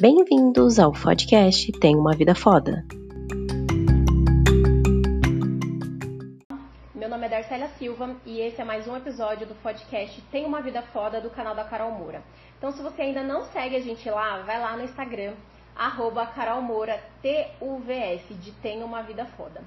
Bem-vindos ao podcast Tem uma Vida Foda. Meu nome é Darcélia Silva e esse é mais um episódio do podcast Tem uma Vida Foda do canal da Carol Moura. Então, se você ainda não segue a gente lá, vai lá no Instagram, arroba Carol Moura, T-U-V-S, de Tem uma Vida Foda.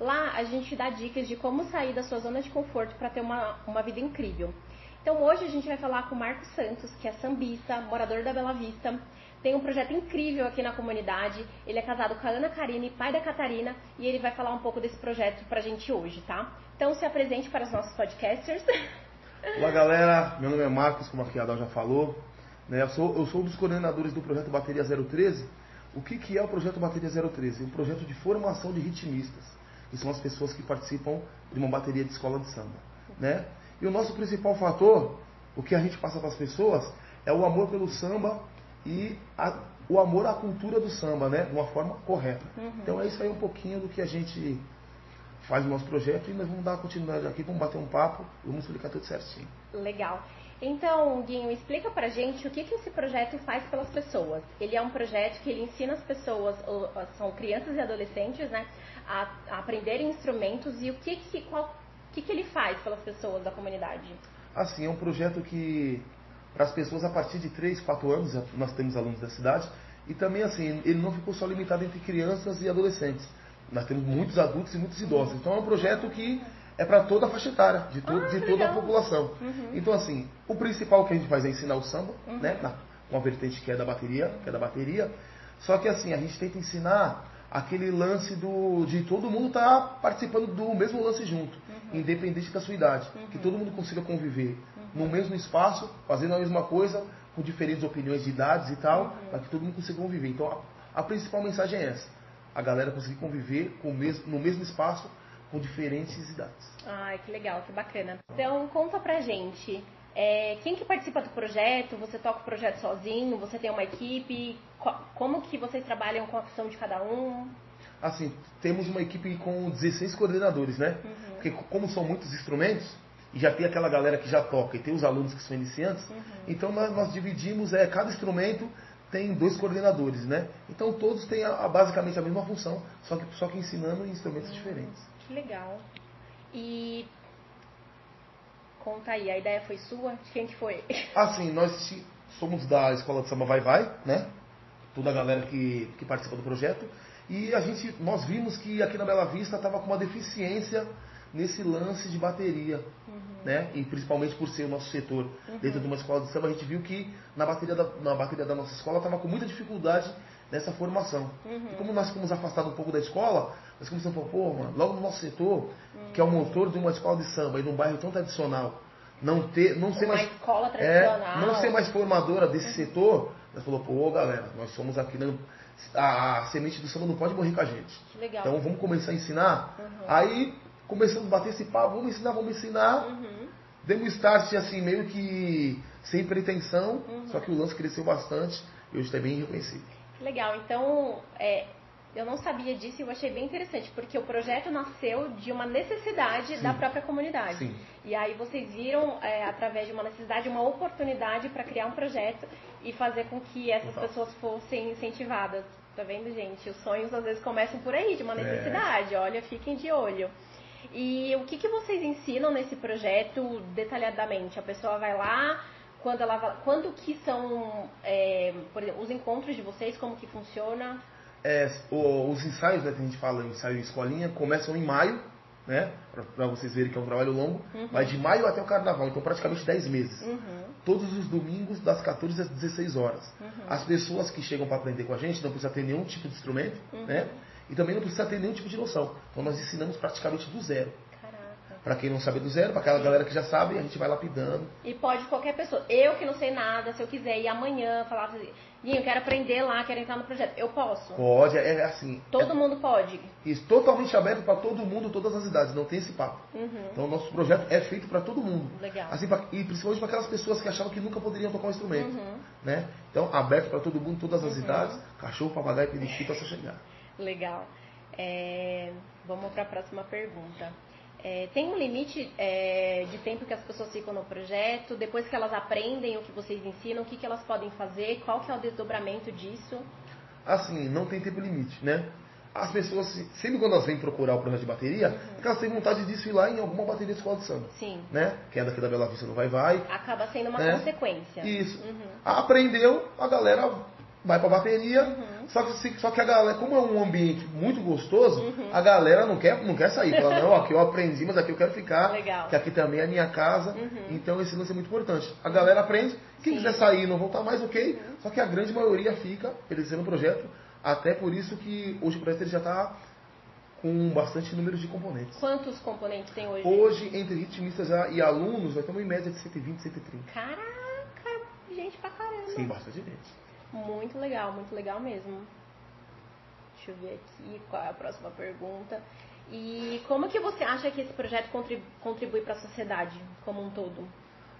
Lá a gente dá dicas de como sair da sua zona de conforto para ter uma, uma vida incrível. Então hoje a gente vai falar com o Marcos Santos, que é sambista, morador da Bela Vista, tem um projeto incrível aqui na comunidade. Ele é casado com a Ana Karine, pai da Catarina, e ele vai falar um pouco desse projeto pra gente hoje, tá? Então se apresente para os nossos podcasters. Olá galera, meu nome é Marcos, como a Adal já falou. Né? Eu, sou, eu sou um dos coordenadores do projeto Bateria 013. O que, que é o projeto Bateria 013? É um projeto de formação de ritmistas, que são as pessoas que participam de uma bateria de escola de samba. Né? E o nosso principal fator, o que a gente passa para as pessoas, é o amor pelo samba e a, o amor à cultura do samba, né? De uma forma correta. Uhum. Então é isso aí um pouquinho do que a gente faz no nosso projeto e nós vamos dar continuidade aqui, vamos bater um papo e vamos explicar tudo certinho. Legal. Então, Guinho, explica pra gente o que, que esse projeto faz pelas pessoas. Ele é um projeto que ele ensina as pessoas, são crianças e adolescentes, né, a, a aprenderem instrumentos e o que que, qual, que que ele faz pelas pessoas da comunidade? Assim, é um projeto que para as pessoas a partir de 3, 4 anos, nós temos alunos da cidade, e também assim, ele não ficou só limitado entre crianças e adolescentes. Nós temos muitos adultos e muitos idosos. Então é um projeto que é para toda a faixa etária, de, to ah, de toda a população. Uhum. Então assim, o principal que a gente faz é ensinar o samba, uhum. né? Na, uma vertente que é da bateria, que é da bateria. Só que assim, a gente tenta ensinar aquele lance do de todo mundo estar tá participando do mesmo lance junto, uhum. independente da sua idade, que todo mundo consiga conviver no mesmo espaço, fazendo a mesma coisa, com diferentes opiniões de idades e tal, uhum. para que todo mundo consiga conviver. Então a, a, principal mensagem é essa: a galera conseguir conviver com mesmo, no mesmo espaço com diferentes idades. Ai, que legal, que bacana. Então conta pra gente. É, quem que participa do projeto? Você toca o projeto sozinho? Você tem uma equipe? Como que vocês trabalham com a função de cada um? Assim, temos uma equipe com 16 coordenadores, né? Uhum. Porque como são muitos instrumentos, e já tem aquela galera que já toca e tem os alunos que são iniciantes, uhum. então nós, nós, dividimos, é, cada instrumento tem dois coordenadores, né? Então todos têm a, a, basicamente a mesma função, só que, só que ensinando instrumentos uhum. diferentes. Que legal. E conta aí, a ideia foi sua? De quem que foi? Assim, nós somos da Escola de Samba Vai Vai, né? Toda a galera que, que participa do projeto. E a gente, nós vimos que aqui na Bela Vista estava com uma deficiência nesse lance de bateria, uhum. né? E principalmente por ser o nosso setor uhum. dentro de uma escola de samba, a gente viu que na bateria da, na bateria da nossa escola estava com muita dificuldade nessa formação. Uhum. E como nós ficamos afastados um pouco da escola, nós começamos a falar, pô, mano, logo no nosso setor, que é o motor de uma escola de samba e de um bairro tão tradicional, não ter, não ser uma mais escola tradicional. É, não ser mais formadora desse uhum. setor, nós falou, pô, galera, nós somos aqui na, a, a, semente do samba não pode morrer com a gente. Então vamos começar a ensinar. Uhum. Aí começamos a bater esse papo, vamos ensinar, vamos ensinar. Uhum. Demos start assim, meio que sem pretensão, uhum. só que o lance cresceu bastante e hoje está bem reconhecido. Legal, então é, eu não sabia disso e eu achei bem interessante, porque o projeto nasceu de uma necessidade Sim. da própria comunidade. Sim. E aí vocês viram, é, através de uma necessidade, uma oportunidade para criar um projeto e fazer com que essas Total. pessoas fossem incentivadas. Tá vendo, gente? Os sonhos às vezes começam por aí, de uma é. necessidade. É. Olha, fiquem de olho. E o que, que vocês ensinam nesse projeto detalhadamente? A pessoa vai lá, quando ela quando que são é, exemplo, os encontros de vocês, como que funciona? É, o, os ensaios, né, que a gente fala, ensaio em escolinha, começam em maio, né? Para vocês verem que é um trabalho longo, uhum. vai de maio até o carnaval, então praticamente 10 meses. Uhum. Todos os domingos, das 14 às 16 horas. Uhum. As pessoas que chegam para aprender com a gente não precisam ter nenhum tipo de instrumento, uhum. né? E também não precisa ter nenhum tipo de noção. Então nós ensinamos praticamente do zero. Para quem não sabe do zero, para aquela galera que já sabe, a gente vai lapidando. E pode qualquer pessoa. Eu que não sei nada, se eu quiser ir amanhã falar assim, eu quero aprender lá, quero entrar no projeto. Eu posso? Pode, é assim. Todo é, mundo pode. Isso, totalmente aberto para todo mundo, todas as idades, não tem esse papo. Uhum. Então, nosso projeto é feito para todo mundo. Legal. Assim, pra, e principalmente para aquelas pessoas que achavam que nunca poderiam tocar um instrumento. Uhum. Né? Então, aberto para todo mundo, todas as uhum. idades, cachorro, papagaio, periquito, para você chegar. Legal. É, vamos para a próxima pergunta. É, tem um limite é, de tempo que as pessoas ficam no projeto? Depois que elas aprendem o que vocês ensinam, o que, que elas podem fazer? Qual que é o desdobramento disso? Assim, não tem tempo limite, né? As pessoas, sempre quando elas vêm procurar o projeto de bateria, uhum. elas têm vontade de desfilar em alguma bateria de escola de samba. Sim. Né? Que é daqui da Bela Vista no Vai Vai. Acaba sendo uma né? consequência. Isso. Uhum. Aprendeu, a galera vai pra bateria. Uhum. Só, que, só que a galera, como é um ambiente muito gostoso, uhum. a galera não quer, não quer sair. Fala, não, aqui eu aprendi, mas aqui eu quero ficar. Legal. Que aqui também é a minha casa. Uhum. Então esse lance é muito importante. A galera aprende. Quem Sim. quiser sair e não voltar mais, ok. Uhum. Só que a grande maioria fica, eles no projeto. Até por isso que hoje o projeto ele já está com bastante número de componentes. Quantos componentes tem hoje? Hoje, entre ritmistas e alunos, nós estamos em média de 120, 130. Caraca, gente pra caramba. Sim, bastante gente. Muito legal, muito legal mesmo. Deixa eu ver aqui qual é a próxima pergunta. E como que você acha que esse projeto contribui para a sociedade como um todo?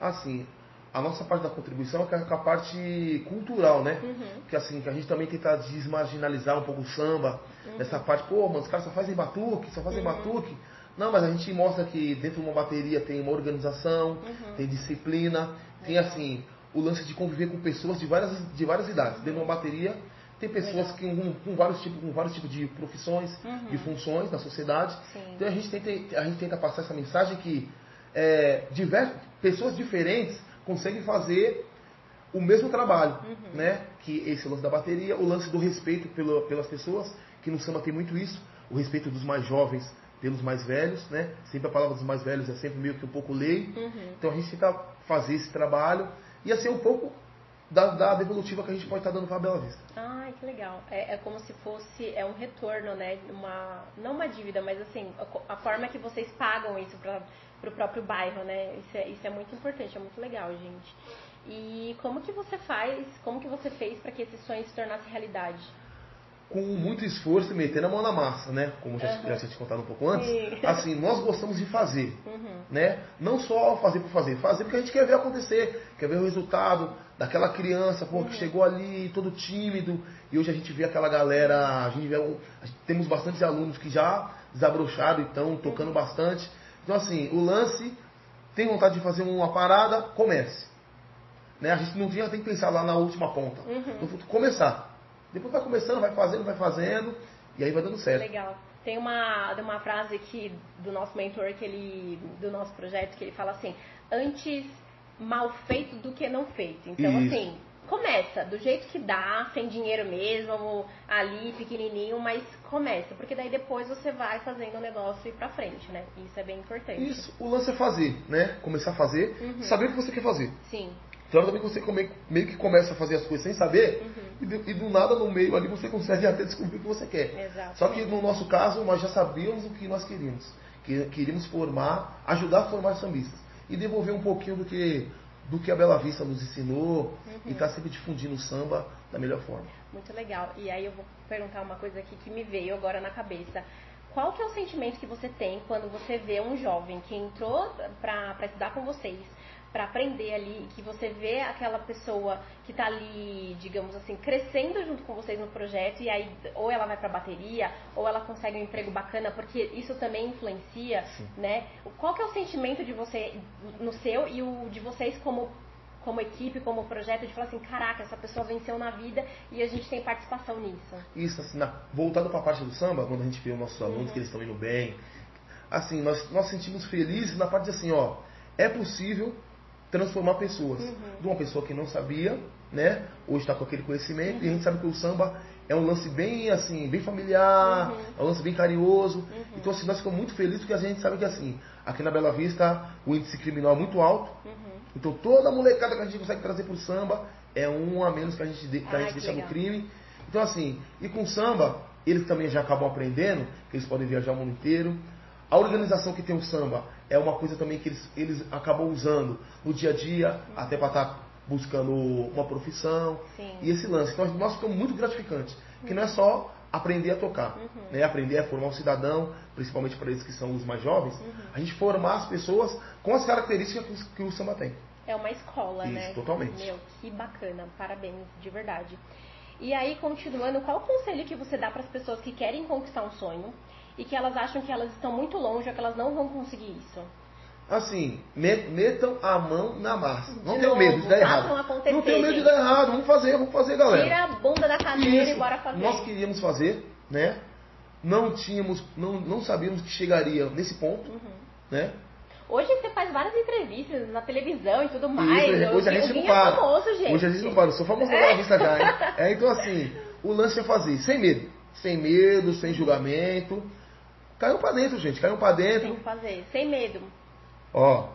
Assim, a nossa parte da contribuição é com a parte cultural, né? Uhum. Que assim, que a gente também tenta desmarginalizar um pouco o samba, uhum. essa parte, pô, mas os caras só fazem batuque, só fazem uhum. batuque. Não, mas a gente mostra que dentro de uma bateria tem uma organização, uhum. tem disciplina, tem assim, o lance de conviver com pessoas de várias, de várias idades. Dentro de uma bateria, tem pessoas que, com, com, vários tipos, com vários tipos de profissões, uhum. de funções na sociedade. Sim. Então a gente, tenta, a gente tenta passar essa mensagem que é, diversas, pessoas diferentes conseguem fazer o mesmo trabalho, uhum. né? Que esse lance da bateria, o lance do respeito pelo, pelas pessoas, que no samba tem muito isso, o respeito dos mais jovens pelos mais velhos, né? Sempre a palavra dos mais velhos é sempre meio que um pouco lei. Uhum. Então a gente tenta fazer esse trabalho ia ser um pouco da, da devolutiva que a gente pode estar dando para a Bela Vista. Ai, que legal. É, é, como se fosse é um retorno, né? Uma, não uma dívida, mas assim, a, a forma que vocês pagam isso para o próprio bairro, né? Isso é, isso é muito importante, é muito legal, gente. E como que você faz, como que você fez para que esse sonho se tornasse realidade? Com muito esforço e metendo a mão na massa, né? Como já, uhum. já tinha te contado um pouco antes. Sim. Assim, nós gostamos de fazer, uhum. né? Não só fazer por fazer, fazer porque a gente quer ver acontecer, quer ver o resultado daquela criança, pô, uhum. que chegou ali todo tímido e hoje a gente vê aquela galera, a gente vê, a gente, temos bastante alunos que já desabrocharam e estão tocando bastante. Então assim, o lance tem vontade de fazer uma parada, comece. Né? A gente não tinha, tem que pensar lá na última ponta. Então, começar. Depois vai começando, vai fazendo, vai fazendo, e aí vai dando certo. Legal. Tem uma, uma frase aqui do nosso mentor, que ele, do nosso projeto, que ele fala assim, antes mal feito do que não feito. Então, Isso. assim, começa do jeito que dá, sem dinheiro mesmo, ali, pequenininho, mas começa, porque daí depois você vai fazendo o negócio ir pra frente, né? Isso é bem importante. Isso, o lance é fazer, né? Começar a fazer, uhum. saber o que você quer fazer. Sim. Então também você meio que começa a fazer as coisas sem saber uhum. E, do nada no meio ali você consegue até descobrir o que você quer. Exatamente. Só que no nosso caso nós já sabíamos o que nós queríamos. Que queríamos formar, ajudar a formar sambistas. E devolver um pouquinho do que, do que a Bela Vista nos ensinou uhum. e está sempre difundindo o samba da melhor forma. Muito legal. E aí eu vou perguntar uma coisa aqui que me veio agora na cabeça. Qual que é o sentimento que você tem quando você vê um jovem que entrou para estudar com vocês, para aprender ali, que você vê aquela pessoa que está ali, digamos assim, crescendo junto com vocês no projeto e aí ou ela vai para bateria ou ela consegue um emprego bacana, porque isso também influencia, Sim. né? Qual que é o sentimento de você no seu e o de vocês como como equipe, como projeto, de falar assim, caraca, essa pessoa venceu na vida e a gente tem participação nisso. Isso, assim, na, voltado para a parte do samba, quando a gente vê os nossos alunos uhum. que eles estão indo bem, assim, nós, nós sentimos felizes na parte de assim, ó, é possível transformar pessoas. Uhum. De uma pessoa que não sabia, né? Hoje está com aquele conhecimento uhum. e a gente sabe que o samba é um lance bem assim, bem familiar, uhum. é um lance bem carinhoso. Uhum. Então assim, nós ficamos muito felizes porque a gente sabe que assim, aqui na Bela Vista o índice criminal é muito alto. Uhum. Então toda a molecada que a gente consegue trazer para o samba é um a menos que a gente, que a gente deixa legal. no crime. Então assim, e com samba, eles também já acabam aprendendo que eles podem viajar o mundo inteiro. A organização que tem o samba é uma coisa também que eles, eles acabam usando no dia a dia, uhum. até para estar tá buscando uma profissão. Sim. E esse lance. Então, nós ficamos muito gratificante. Uhum. Que não é só aprender a tocar, uhum. né? aprender a formar um cidadão, principalmente para eles que são os mais jovens, uhum. a gente formar as pessoas com as características que, que o samba tem. É uma escola, Isso, né? totalmente. Meu, que bacana. Parabéns, de verdade. E aí, continuando, qual o conselho que você dá para as pessoas que querem conquistar um sonho e que elas acham que elas estão muito longe ou que elas não vão conseguir isso? Assim, metam a mão na massa. Não tenham medo de dar errado. acontecer, Não tenham medo de dar errado. Vamos fazer, vamos fazer, galera. Tira a bunda da cadeira Isso. e bora fazer. Nós queríamos fazer, né? Não tínhamos, não, não sabíamos que chegaria nesse ponto, Uhum. né? Hoje você faz várias entrevistas na televisão e tudo mais. Isso, hoje a gente não Guinho para. É famoso, gente. Hoje a gente não para, eu sou famoso na vista já, hein? É, então assim, o lance é fazer, sem medo. Sem medo, sem julgamento. Caiu pra dentro, gente, caiu pra Tem dentro. que fazer, sem medo. Ó,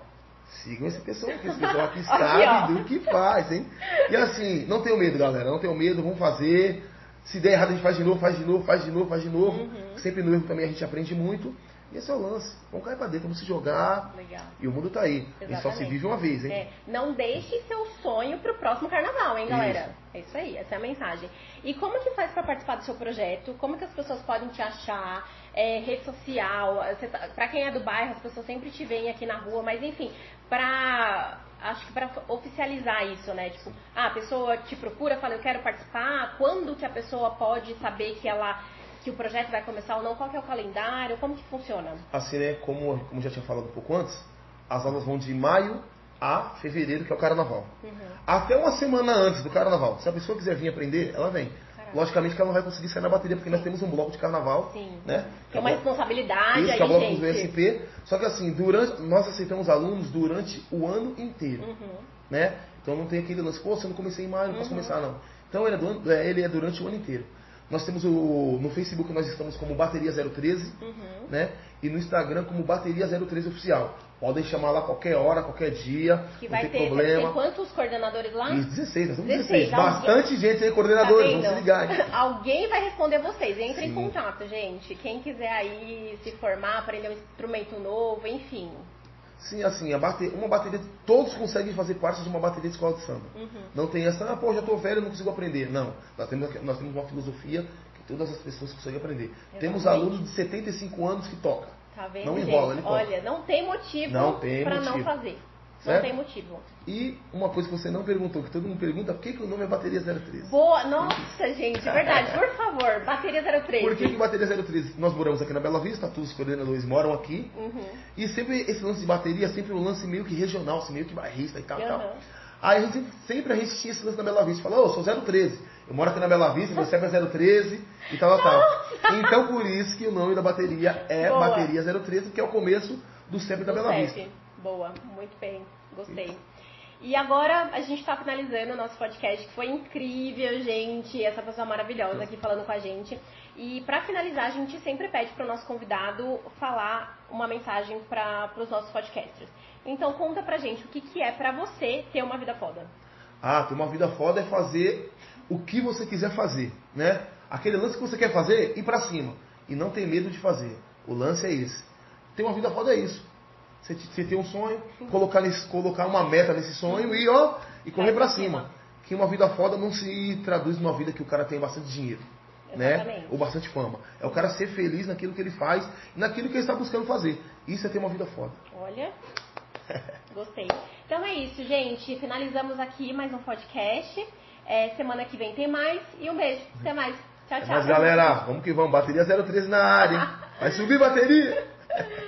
sigam esse pessoal aqui, esse pessoal aqui sabe do que faz, hein? E assim, não tenham medo, galera, não tenham medo, vamos fazer. Se der errado, a gente faz de novo, faz de novo, faz de novo, faz de novo. Uhum. Sempre no erro também a gente aprende muito. E esse é o lance. Vamos cair pra dentro, vamos se jogar. Legal. E o mundo tá aí. E só se Exatamente. vive uma vez, hein? É, não deixe seu sonho pro próximo carnaval, hein, galera? É isso aí, essa é a mensagem. E como que faz pra participar do seu projeto? Como que as pessoas podem te achar? É, rede social, tá- pra quem é do bairro, as pessoas sempre te veem aqui na rua, mas enfim, pra. Acho que pra oficializar isso, né? Tipo, ah, a pessoa te procura, fala, eu quero participar, quando que a pessoa pode saber que ela. Que o projeto vai começar ou não, qual que é o calendário, como que funciona? Assim, né, como, como já tinha falado um pouco antes, as aulas vão de maio a fevereiro, que é o carnaval. Uhum. Até uma semana antes do carnaval. Se a pessoa quiser vir aprender, ela vem. Caraca. Logicamente que ela não vai conseguir sair na bateria, porque nós temos um bloco de carnaval. Sim. Né? Que é uma responsabilidade Isso, aí, que é o bloco do gente. VSP. Só que assim, durante, nós aceitamos alunos durante o ano inteiro. Uhum. Né? Então não tem aquele lance, pô, você não comecei em maio, não posso Uhum. começar não. Então ele é, do é, ele é durante o ano inteiro. Nós temos o. No Facebook nós estamos como Bateria 013, Uhum. né? E no Instagram como Bateria 013 Oficial. Podem chamar lá qualquer hora, qualquer dia, Que vai ter, problema. tem quantos coordenadores lá? Isso, 16, nós temos 16, 16. alguém- Bastante gente aí, Tá coordenadores, vendo? vamos se ligar. hein? Alguém vai responder vocês. Entre em Sim. contato, gente. Quem quiser aí se formar, aprender um instrumento novo, enfim. Sim, assim, uma bateria, todos conseguem fazer parte de uma bateria de escola de samba. Uhum. Não tem essa, ah, pô, já tô velho, não consigo aprender. Não, nós temos, nós temos uma filosofia que todas as pessoas conseguem aprender. Temos Exatamente. alunos de 75 anos que tocam. Tá vendo, Não gente? enrola, ele toca. Olha, não tem motivo pra não motivo. Fazer. Não Certo? tem motivo. E uma coisa que você não perguntou, que todo mundo pergunta, por que, que o nome é Bateria 013? Boa, nossa, gente, verdade. Por favor, bateria 03. Por que, que Bateria 013? Nós moramos aqui na Bela Vista, todos os coordenadores moram aqui. Uhum. E sempre esse lance de bateria é sempre um lance meio que regional, assim, meio que bairrista e tal, Aham. tal. Aí a gente sempre a gente tinha esse lance na Bela Vista. Falou, ô, eu sou 013. Eu moro aqui na Bela Vista, meu CEP é 013 e tal, tal. Então por isso que o nome da bateria é Boa. Bateria 013, que é o começo do CEP da Bela CEP. Vista. Boa, muito bem, gostei. E agora a gente está finalizando o nosso podcast, que foi incrível, gente. Essa pessoa maravilhosa aqui falando com a gente. E para finalizar, a gente sempre pede para o nosso convidado falar uma mensagem para os nossos podcasters. Então conta pra gente o que, que é para você ter uma vida foda. Ah, ter uma vida foda é fazer o que você quiser fazer, né? Aquele lance que você quer fazer, ir pra cima. E não ter medo de fazer. O lance é esse. Ter uma vida foda é isso. Você, você ter um sonho, colocar, nesse, colocar uma meta nesse sonho e, ó, e correr pra cima. Que uma vida foda não se traduz numa vida que o cara tem bastante dinheiro. Né? Ou bastante fama. É o cara ser feliz naquilo que ele faz, naquilo que ele está buscando fazer. Isso é ter uma vida foda. Olha, gostei. Então é isso, gente. Finalizamos aqui mais um podcast. É, semana que vem tem mais. E um beijo. Até mais. Tchau, tchau. Mas galera, vamos que vamos. Bateria 013 na área, hein? Vai subir bateria!